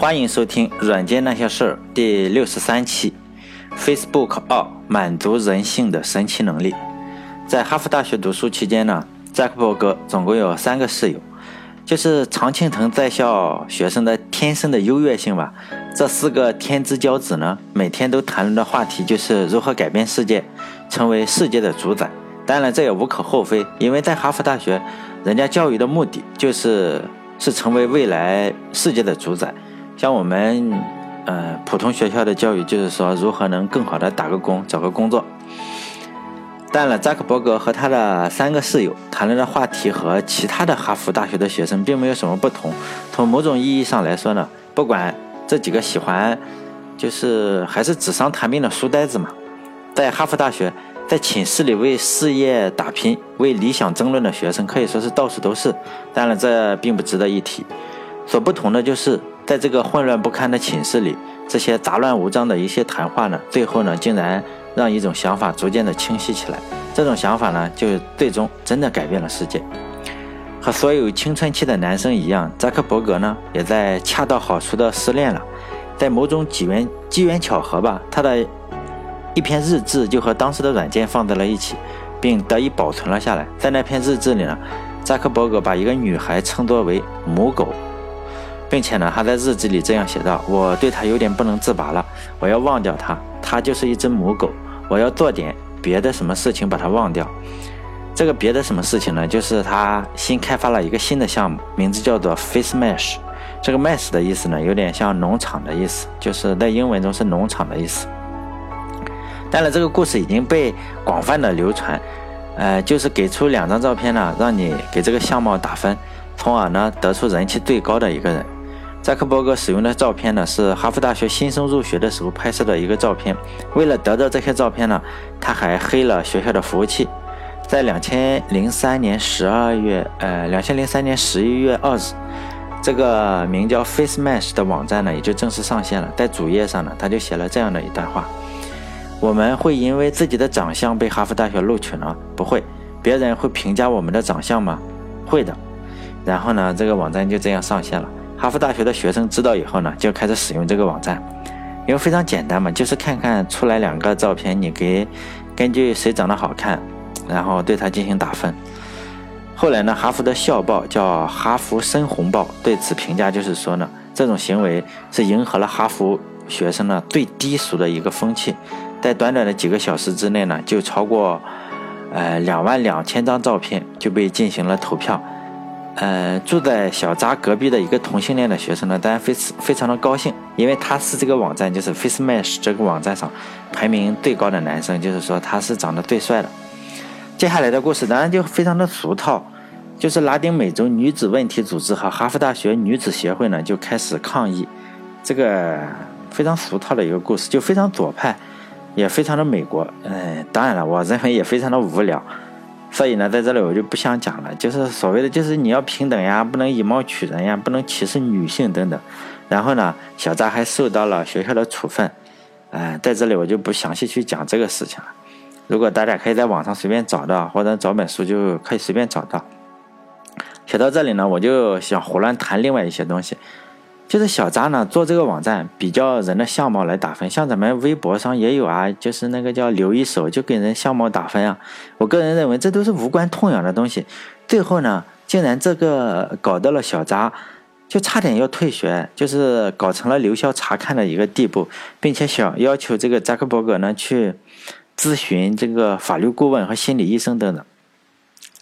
欢迎收听《软件那些事儿》第六十三期。Facebook 二满足人性的神奇能力。在哈佛大学读书期间呢，扎克伯格总共有三个室友，就是常青藤在校学生的天生的优越性吧。这四个天之骄子呢，每天都谈论的话题就是如何改变世界，成为世界的主宰。当然，这也无可厚非，因为在哈佛大学，人家教育的目的就是是成为未来世界的主宰。像我们，呃，普通学校的教育就是说如何能更好的打个工，找个工作。但了，扎克伯格和他的三个室友谈论的话题和其他的哈佛大学的学生并没有什么不同。从某种意义上来说呢，不管这几个喜欢，就是还是纸上谈兵的书呆子嘛，在哈佛大学，在寝室里为事业打拼、为理想争论的学生可以说是到处都是。当然，这并不值得一提。所不同的就是。在这个混乱不堪的寝室里，这些杂乱无章的一些谈话呢，最后呢，竟然让一种想法逐渐的清晰起来。这种想法呢，就最终真的改变了世界。和所有青春期的男生一样，扎克伯格呢，也在恰到好处的失恋了。在某种机缘机缘巧合吧，他的一篇日志就和当时的软件放在了一起，并得以保存了下来。在那篇日志里呢，扎克伯格把一个女孩称作为母狗。并且呢，他在日记里这样写道：“我对他有点不能自拔了，我要忘掉他，他就是一只母狗。我要做点别的什么事情把它忘掉。这个别的什么事情呢？就是他新开发了一个新的项目，名字叫做 Face Mesh。这个 Mesh 的意思呢，有点像农场的意思，就是在英文中是农场的意思。当然，这个故事已经被广泛的流传，呃，就是给出两张照片呢，让你给这个相貌打分，从而呢得出人气最高的一个人。”扎克伯格使用的照片呢，是哈佛大学新生入学的时候拍摄的一个照片。为了得到这些照片呢，他还黑了学校的服务器。在两千零三年十二月，呃，两千零三年十一月二日，这个名叫 Face Mesh 的网站呢，也就正式上线了。在主页上呢，他就写了这样的一段话：我们会因为自己的长相被哈佛大学录取吗？不会。别人会评价我们的长相吗？会的。然后呢，这个网站就这样上线了。哈佛大学的学生知道以后呢，就开始使用这个网站，因为非常简单嘛，就是看看出来两个照片，你给根据谁长得好看，然后对他进行打分。后来呢，哈佛的校报叫《哈佛深红报》，对此评价就是说呢，这种行为是迎合了哈佛学生呢最低俗的一个风气，在短短的几个小时之内呢，就超过呃两万两千张照片就被进行了投票。呃，住在小扎隔壁的一个同性恋的学生呢，当然非非常的高兴，因为他是这个网站，就是 Face Mesh 这个网站上排名最高的男生，就是说他是长得最帅的。接下来的故事当然就非常的俗套，就是拉丁美洲女子问题组织和哈佛大学女子协会呢就开始抗议，这个非常俗套的一个故事，就非常左派，也非常的美国。嗯，当然了，我认为也非常的无聊。所以呢，在这里我就不想讲了，就是所谓的，就是你要平等呀，不能以貌取人呀，不能歧视女性等等。然后呢，小扎还受到了学校的处分，哎，在这里我就不详细去讲这个事情了。如果大家可以在网上随便找到，或者找本书就可以随便找到。写到这里呢，我就想胡乱谈另外一些东西。就是小扎呢做这个网站比较人的相貌来打分，像咱们微博上也有啊，就是那个叫留一手就给人相貌打分啊。我个人认为这都是无关痛痒的东西。最后呢，竟然这个搞到了小扎，就差点要退学，就是搞成了留校察看的一个地步，并且想要求这个扎克伯格呢去咨询这个法律顾问和心理医生等等，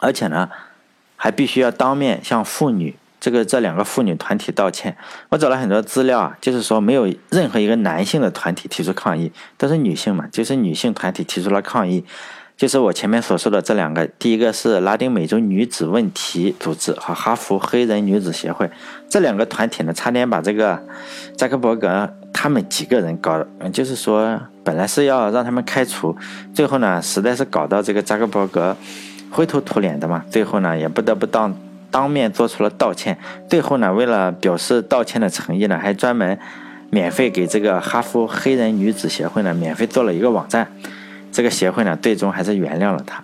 而且呢还必须要当面向妇女。这个这两个妇女团体道歉，我找了很多资料啊，就是说没有任何一个男性的团体提出抗议，都是女性嘛，就是女性团体提出了抗议，就是我前面所说的这两个，第一个是拉丁美洲女子问题组织和哈佛黑人女子协会，这两个团体呢，差点把这个扎克伯格他们几个人搞，就是说本来是要让他们开除，最后呢，实在是搞到这个扎克伯格灰头土脸的嘛，最后呢，也不得不当。当面做出了道歉，最后呢，为了表示道歉的诚意呢，还专门免费给这个哈佛黑人女子协会呢免费做了一个网站。这个协会呢，最终还是原谅了他。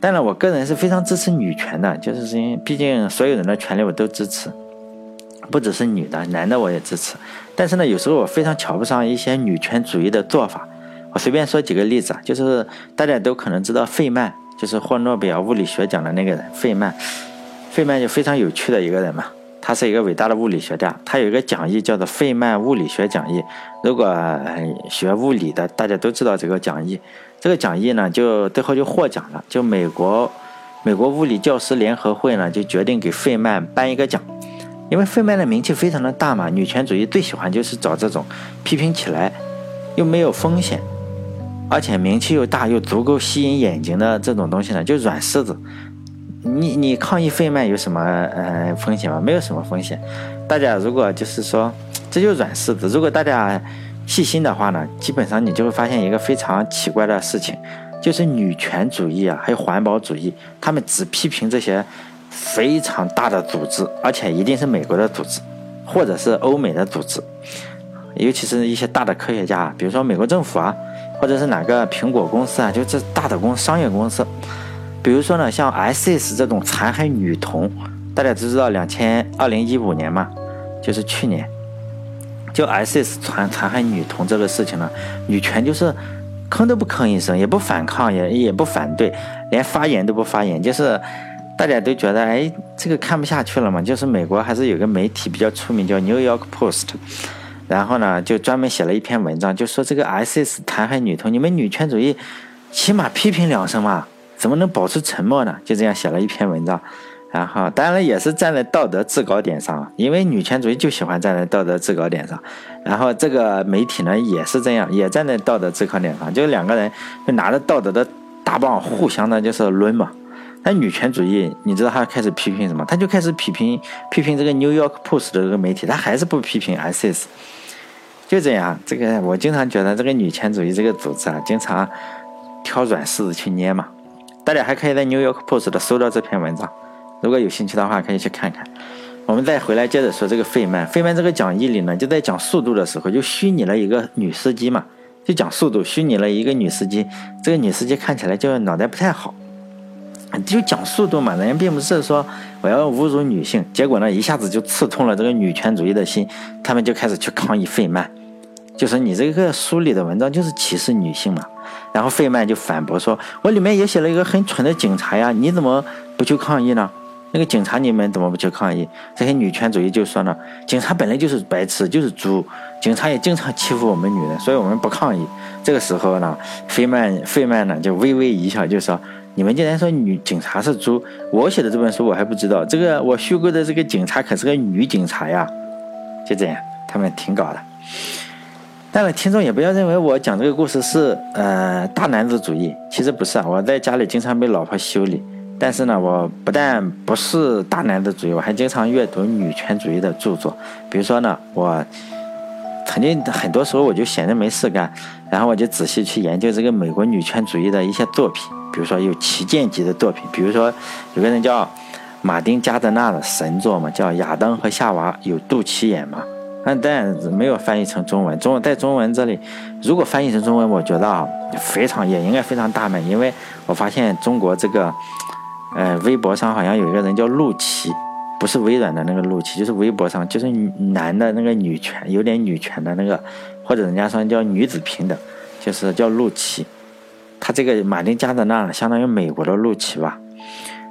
当然，我个人是非常支持女权的，就是因为毕竟所有人的权利我都支持。不只是女的，男的我也支持。但是呢，有时候我非常瞧不上一些女权主义的做法。我随便说几个例子啊，就是大家都可能知道费曼，就是获诺贝尔物理学奖的那个人，费曼。费曼就非常有趣的一个人嘛，他是一个伟大的物理学家，他有一个讲义叫做费曼物理学讲义。如果学物理的，大家都知道这个讲义。这个讲义呢，就最后就获奖了，就美国美国物理教师联合会呢，就决定给费曼颁一个奖，因为费曼的名气非常的大嘛，女权主义最喜欢就是找这种批评起来又没有风险，而且名气又大又足够吸引眼睛的这种东西呢，就软柿子。你你抗议费曼有什么呃风险吗？没有什么风险。大家如果就是说，这就是软柿子。如果大家细心的话呢，基本上你就会发现一个非常奇怪的事情，就是女权主义啊，还有环保主义，他们只批评这些非常大的组织，而且一定是美国的组织，或者是欧美的组织，尤其是一些大的科学家，比如说美国政府啊，或者是哪个苹果公司啊，就这大的公商业公司。比如说呢，像 S.S. 这种残害女童，大家都知道，两千二零一五年嘛，就是去年，就 S.S. 残残害女童这个事情呢，女权就是吭都不吭一声，也不反抗，也也不反对，连发言都不发言，就是大家都觉得，哎，这个看不下去了嘛。就是美国还是有个媒体比较出名，叫 New York Post，然后呢，就专门写了一篇文章，就说这个 S.S. 残害女童，你们女权主义起码批评两声嘛。怎么能保持沉默呢？就这样写了一篇文章，然后当然也是站在道德制高点上，因为女权主义就喜欢站在道德制高点上。然后这个媒体呢也是这样，也站在道德制高点上，就两个人就拿着道德的大棒互相的就是抡嘛。那女权主义，你知道他开始批评什么？他就开始批评批评这个 New York Post 的这个媒体，他还是不批评 ISIS。就这样，这个我经常觉得这个女权主义这个组织啊，经常挑软柿子去捏嘛。大家还可以在 New York Post 的搜到这篇文章，如果有兴趣的话，可以去看看。我们再回来接着说这个费曼，费曼这个讲义里呢，就在讲速度的时候，就虚拟了一个女司机嘛，就讲速度，虚拟了一个女司机。这个女司机看起来就脑袋不太好，就讲速度嘛，人家并不是说我要侮辱女性，结果呢，一下子就刺痛了这个女权主义的心，他们就开始去抗议费曼，就说你这个书里的文章就是歧视女性嘛。然后费曼就反驳说：“我里面也写了一个很蠢的警察呀，你怎么不去抗议呢？那个警察你们怎么不去抗议？”这些女权主义就说呢：“警察本来就是白痴，就是猪，警察也经常欺负我们女人，所以我们不抗议。”这个时候呢，费曼费曼呢就微微一笑，就说：“你们竟然说女警察是猪？我写的这本书我还不知道，这个我虚构的这个警察可是个女警察呀！”就这样，他们挺搞的。但是听众也不要认为我讲这个故事是呃大男子主义，其实不是啊。我在家里经常被老婆修理，但是呢，我不但不是大男子主义，我还经常阅读女权主义的著作。比如说呢，我曾经很多时候我就闲着没事干，然后我就仔细去研究这个美国女权主义的一些作品。比如说有旗舰级的作品，比如说有个人叫马丁加德纳的神作嘛，叫《亚当和夏娃有肚脐眼吗》。但但没有翻译成中文，中文在中文这里，如果翻译成中文，我觉得啊，非常也应该非常大卖，因为我发现中国这个，呃，微博上好像有一个人叫陆琪，不是微软的那个陆琪，就是微博上就是男的那个女权，有点女权的那个，或者人家说叫女子平等，就是叫陆琪，他这个马丁加德纳相当于美国的陆琪吧，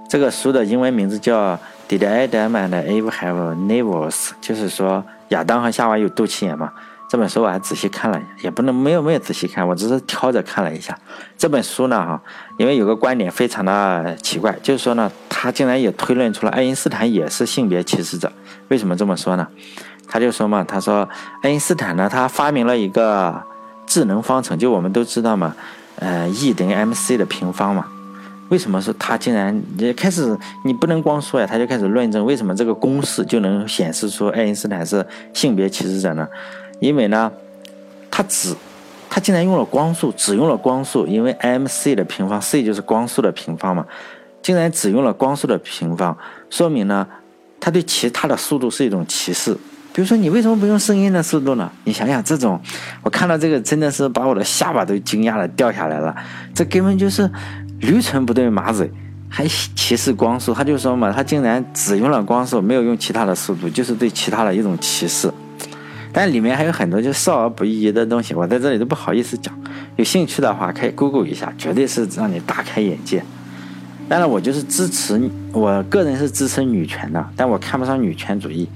这个书的英文名字叫 Did Adam and Eve Have Navels？就是说。亚当和夏娃有肚脐眼吗？这本书我还仔细看了，也不能没有没有仔细看，我只是挑着看了一下。这本书呢，哈，因为有个观点非常的奇怪，就是说呢，他竟然也推论出了爱因斯坦也是性别歧视者。为什么这么说呢？他就说嘛，他说爱因斯坦呢，他发明了一个智能方程，就我们都知道嘛，呃，E 等于 mc 的平方嘛。为什么是他竟然也开始？你不能光说呀，他就开始论证为什么这个公式就能显示出爱因斯坦是性别歧视者呢？因为呢，他只他竟然用了光速，只用了光速，因为 m c 的平方，c 就是光速的平方嘛，竟然只用了光速的平方，说明呢，他对其他的速度是一种歧视。比如说，你为什么不用声音的速度呢？你想想，这种我看到这个真的是把我的下巴都惊讶的掉下来了，这根本就是。驴唇不对马嘴，还歧视光速，他就说嘛，他竟然只用了光速，没有用其他的速度，就是对其他的一种歧视。但里面还有很多就少儿不宜的东西，我在这里都不好意思讲。有兴趣的话可以 Google 一下，绝对是让你大开眼界。当然，我就是支持，我个人是支持女权的，但我看不上女权主义。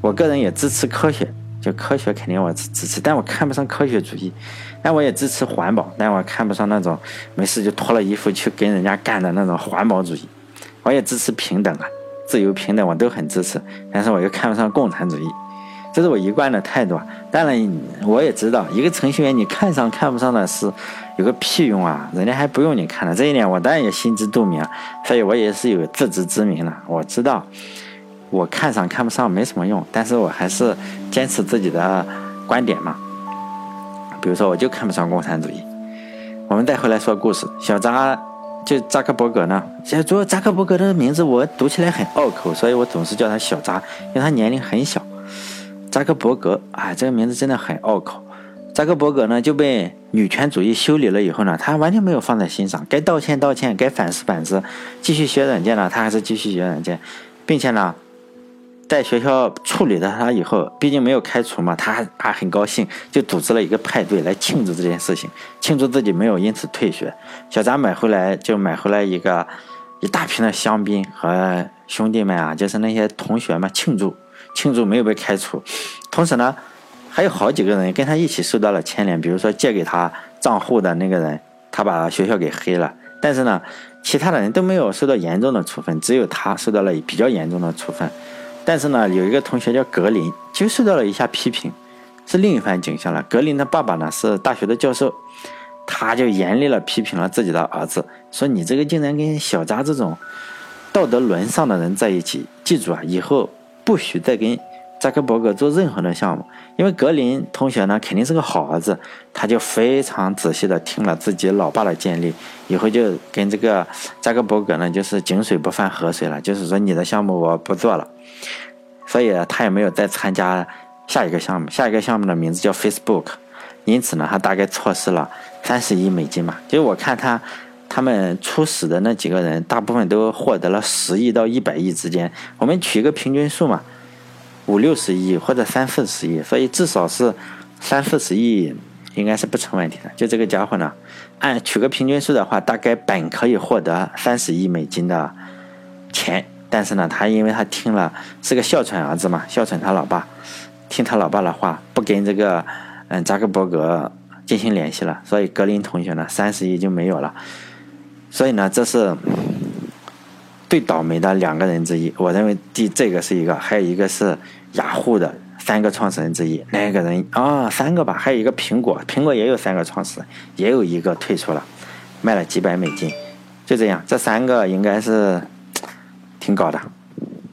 我个人也支持科学，就科学肯定我支持，但我看不上科学主义。但我也支持环保，但我看不上那种没事就脱了衣服去跟人家干的那种环保主义。我也支持平等啊，自由平等我都很支持，但是我又看不上共产主义。这是我一贯的态度啊！当然，我也知道一个程序员你看上看不上的是有个屁用啊！人家还不用你看呢，这一点我当然也心知肚明，所以我也是有自知之明的。我知道我看上看不上没什么用，但是我还是坚持自己的观点嘛。比如说，我就看不上共产主义。我们再回来说故事，小扎就扎克伯格呢，现在主要扎克伯格的名字我读起来很拗口，所以我总是叫他小扎，因为他年龄很小。扎克伯格哎，这个名字真的很拗口。扎克伯格呢就被女权主义修理了以后呢，他完全没有放在心上，该道歉道歉，该反思反思，继续学软件呢，他还是继续学软件，并且呢，在学校处理了他以后，毕竟没有开除嘛，他还很高兴，就组织了一个派对来庆祝这件事情，庆祝自己没有因此退学。小扎买回来就买回来一个一大瓶的香槟，和兄弟们啊，就是那些同学们庆祝。庆祝没有被开除，同时呢，还有好几个人跟他一起受到了牵连。比如说借给他账户的那个人，他把学校给黑了。但是呢，其他的人都没有受到严重的处分，只有他受到了比较严重的处分。但是呢，有一个同学叫格林，就受到了一下批评，是另一番景象了。格林的爸爸呢是大学的教授，他就严厉了批评了自己的儿子，说你这个竟然跟小扎这种道德沦丧的人在一起，记住啊，以后。不许再跟扎克伯格做任何的项目，因为格林同学呢肯定是个好儿子，他就非常仔细的听了自己老爸的建议，以后就跟这个扎克伯格呢就是井水不犯河水了，就是说你的项目我不做了，所以他也没有再参加下一个项目，下一个项目的名字叫 Facebook，因此呢他大概错失了三十亿美金嘛，就是我看他。他们初始的那几个人，大部分都获得了十亿到一百亿之间。我们取一个平均数嘛，五六十亿或者三四十亿，所以至少是三四十亿应该是不成问题的。就这个家伙呢，按取个平均数的话，大概本可以获得三十亿美金的钱，但是呢，他因为他听了是个哮喘儿子嘛，哮喘他老爸，听他老爸的话，不跟这个嗯扎克伯格进行联系了，所以格林同学呢，三十亿就没有了。所以呢，这是最倒霉的两个人之一。我认为第这个是一个，还有一个是雅虎的三个创始人之一。那个人啊，三个吧，还有一个苹果，苹果也有三个创始人，也有一个退出了，卖了几百美金。就这样，这三个应该是挺高的。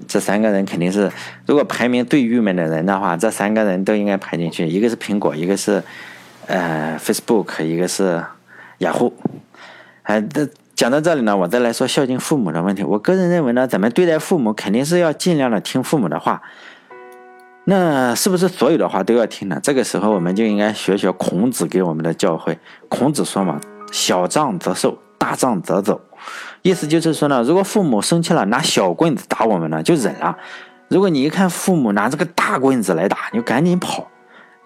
这三个人肯定是，如果排名最郁闷的人的话，这三个人都应该排进去。一个是苹果，一个是呃 Facebook，一个是雅虎。哎，这。讲到这里呢，我再来说孝敬父母的问题。我个人认为呢，咱们对待父母肯定是要尽量的听父母的话。那是不是所有的话都要听呢？这个时候我们就应该学学孔子给我们的教诲。孔子说嘛：“小杖则受，大杖则走。”意思就是说呢，如果父母生气了，拿小棍子打我们呢，就忍了；如果你一看父母拿这个大棍子来打，你就赶紧跑。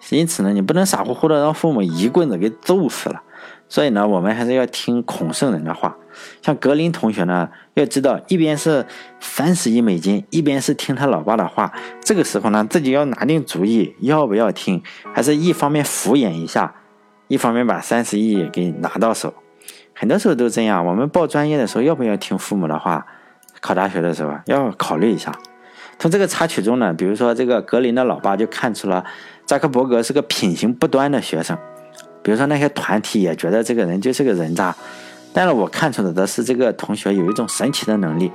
因此呢，你不能傻乎乎的让父母一棍子给揍死了。所以呢，我们还是要听孔圣人的话。像格林同学呢，要知道一边是三十亿美金，一边是听他老爸的话。这个时候呢，自己要拿定主意，要不要听，还是一方面敷衍一下，一方面把三十亿给拿到手。很多时候都这样。我们报专业的时候，要不要听父母的话？考大学的时候要考虑一下。从这个插曲中呢，比如说这个格林的老爸就看出了扎克伯格是个品行不端的学生。比如说那些团体也觉得这个人就是个人渣，但是我看出来的是这个同学有一种神奇的能力，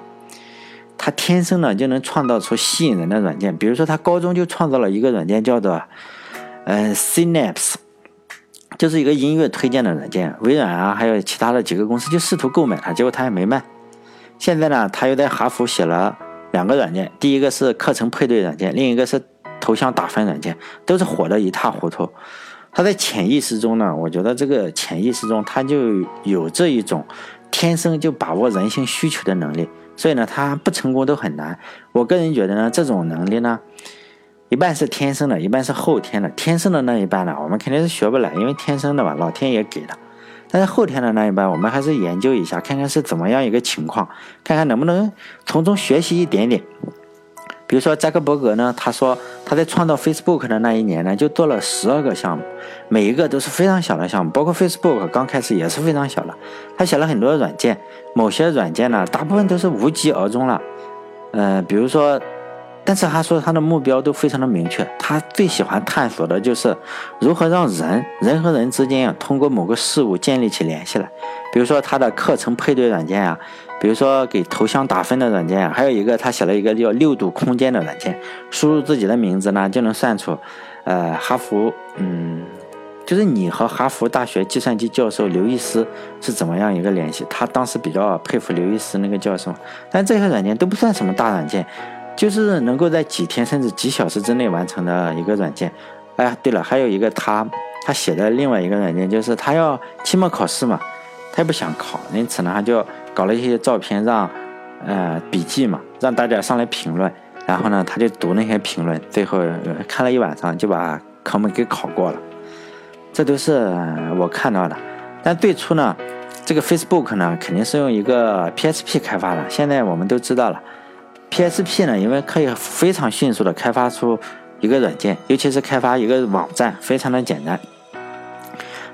他天生呢就能创造出吸引人的软件。比如说他高中就创造了一个软件叫做，呃，Synapse，就是一个音乐推荐的软件。微软啊还有其他的几个公司就试图购买它，结果他也没卖。现在呢他又在哈佛写了两个软件，第一个是课程配对软件，另一个是头像打分软件，都是火得一塌糊涂。他在潜意识中呢，我觉得这个潜意识中他就有这一种天生就把握人性需求的能力，所以呢，他不成功都很难。我个人觉得呢，这种能力呢，一半是天生的，一半是后天的。天生的那一半呢，我们肯定是学不来，因为天生的吧，老天爷给的。但是后天的那一半，我们还是研究一下，看看是怎么样一个情况，看看能不能从中学习一点点。比如说扎克伯格呢，他说他在创造 Facebook 的那一年呢，就做了十二个项目，每一个都是非常小的项目，包括 Facebook 刚开始也是非常小的。他写了很多软件，某些软件呢，大部分都是无疾而终了。呃，比如说。但是他说他的目标都非常的明确，他最喜欢探索的就是如何让人人和人之间啊通过某个事物建立起联系来。比如说他的课程配对软件啊，比如说给头像打分的软件，还有一个他写了一个叫六度空间的软件，输入自己的名字呢就能算出，呃，哈佛，嗯，就是你和哈佛大学计算机教授刘易斯是怎么样一个联系。他当时比较佩服刘易斯那个教授，但这些软件都不算什么大软件。就是能够在几天甚至几小时之内完成的一个软件。哎呀，对了，还有一个他他写的另外一个软件，就是他要期末考试嘛，他也不想考，因此呢，他就搞了一些照片，让呃笔记嘛，让大家上来评论，然后呢，他就读那些评论，最后看了一晚上就把科目给考过了。这都是我看到的。但最初呢，这个 Facebook 呢，肯定是用一个 PSP 开发的，现在我们都知道了。PSP 呢，因为可以非常迅速的开发出一个软件，尤其是开发一个网站，非常的简单，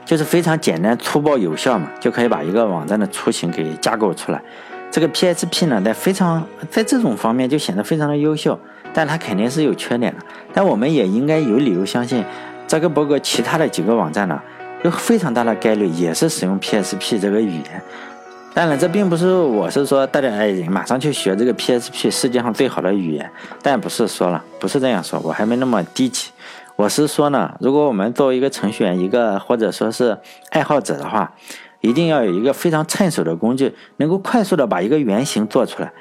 就是非常简单、粗暴、有效嘛，就可以把一个网站的雏形给架构出来。这个 PSP 呢，在非常在这种方面就显得非常的优秀，但它肯定是有缺点的。但我们也应该有理由相信，扎克伯格其他的几个网站呢，有非常大的概率也是使用 PSP 这个语言。当然，这并不是我是说大家哎马上去学这个 PSP 世界上最好的语言，但不是说了，不是这样说，我还没那么低级。我是说呢，如果我们作为一个程序员，一个或者说是爱好者的话，一定要有一个非常趁手的工具，能够快速的把一个原型做出来，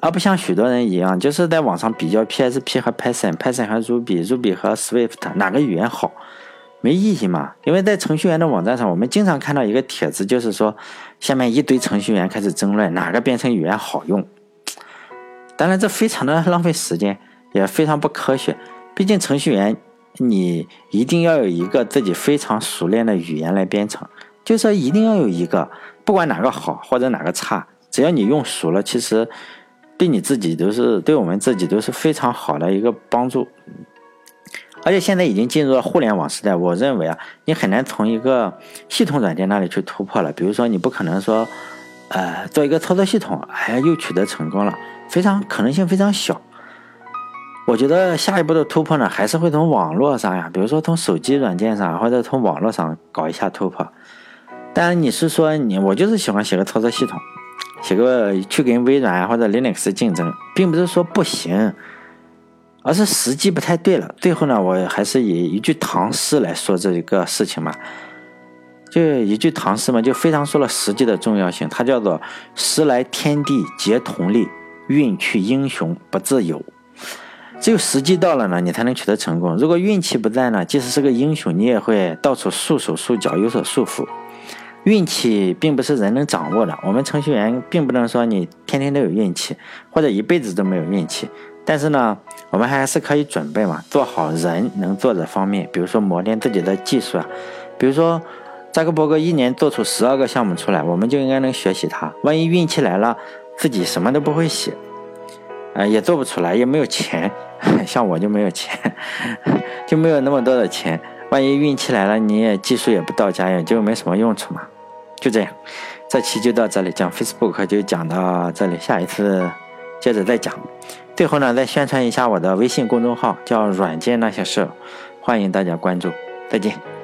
而不像许多人一样，就是在网上比较 PSP 和 Python，Python 和 Ruby，Ruby 和 Swift 哪个语言好。没意义嘛？因为在程序员的网站上，我们经常看到一个帖子，就是说下面一堆程序员开始争论哪个编程语言好用。当然，这非常的浪费时间，也非常不科学。毕竟程序员，你一定要有一个自己非常熟练的语言来编程，就是说一定要有一个，不管哪个好或者哪个差，只要你用熟了，其实对你自己都是对我们自己都是非常好的一个帮助。而且现在已经进入了互联网时代，我认为啊，你很难从一个系统软件那里去突破了。比如说，你不可能说，呃，做一个操作系统，哎，又取得成功了，非常可能性非常小。我觉得下一步的突破呢，还是会从网络上呀，比如说从手机软件上，或者从网络上搞一下突破。当然，你是说你我就是喜欢写个操作系统，写个去跟微软或者 Linux 竞争，并不是说不行。而是时机不太对了。最后呢，我还是以一句唐诗来说这一个事情吧。就一句唐诗嘛，就非常说了时机的重要性。它叫做“时来天地皆同力，运去英雄不自由”。只有时机到了呢，你才能取得成功。如果运气不在呢，即使是个英雄，你也会到处束手束脚，有所束缚。运气并不是人能掌握的。我们程序员并不能说你天天都有运气，或者一辈子都没有运气。但是呢，我们还是可以准备嘛，做好人能做的方面，比如说磨练自己的技术啊，比如说扎克伯格一年做出十二个项目出来，我们就应该能学习他。万一运气来了，自己什么都不会写，呃，也做不出来，也没有钱，像我就没有钱，就没有那么多的钱。万一运气来了，你也技术也不到家，也就没什么用处嘛。就这样，这期就到这里，讲 Facebook 就讲到这里，下一次接着再讲。最后呢，再宣传一下我的微信公众号，叫“软件那些事”，欢迎大家关注。再见。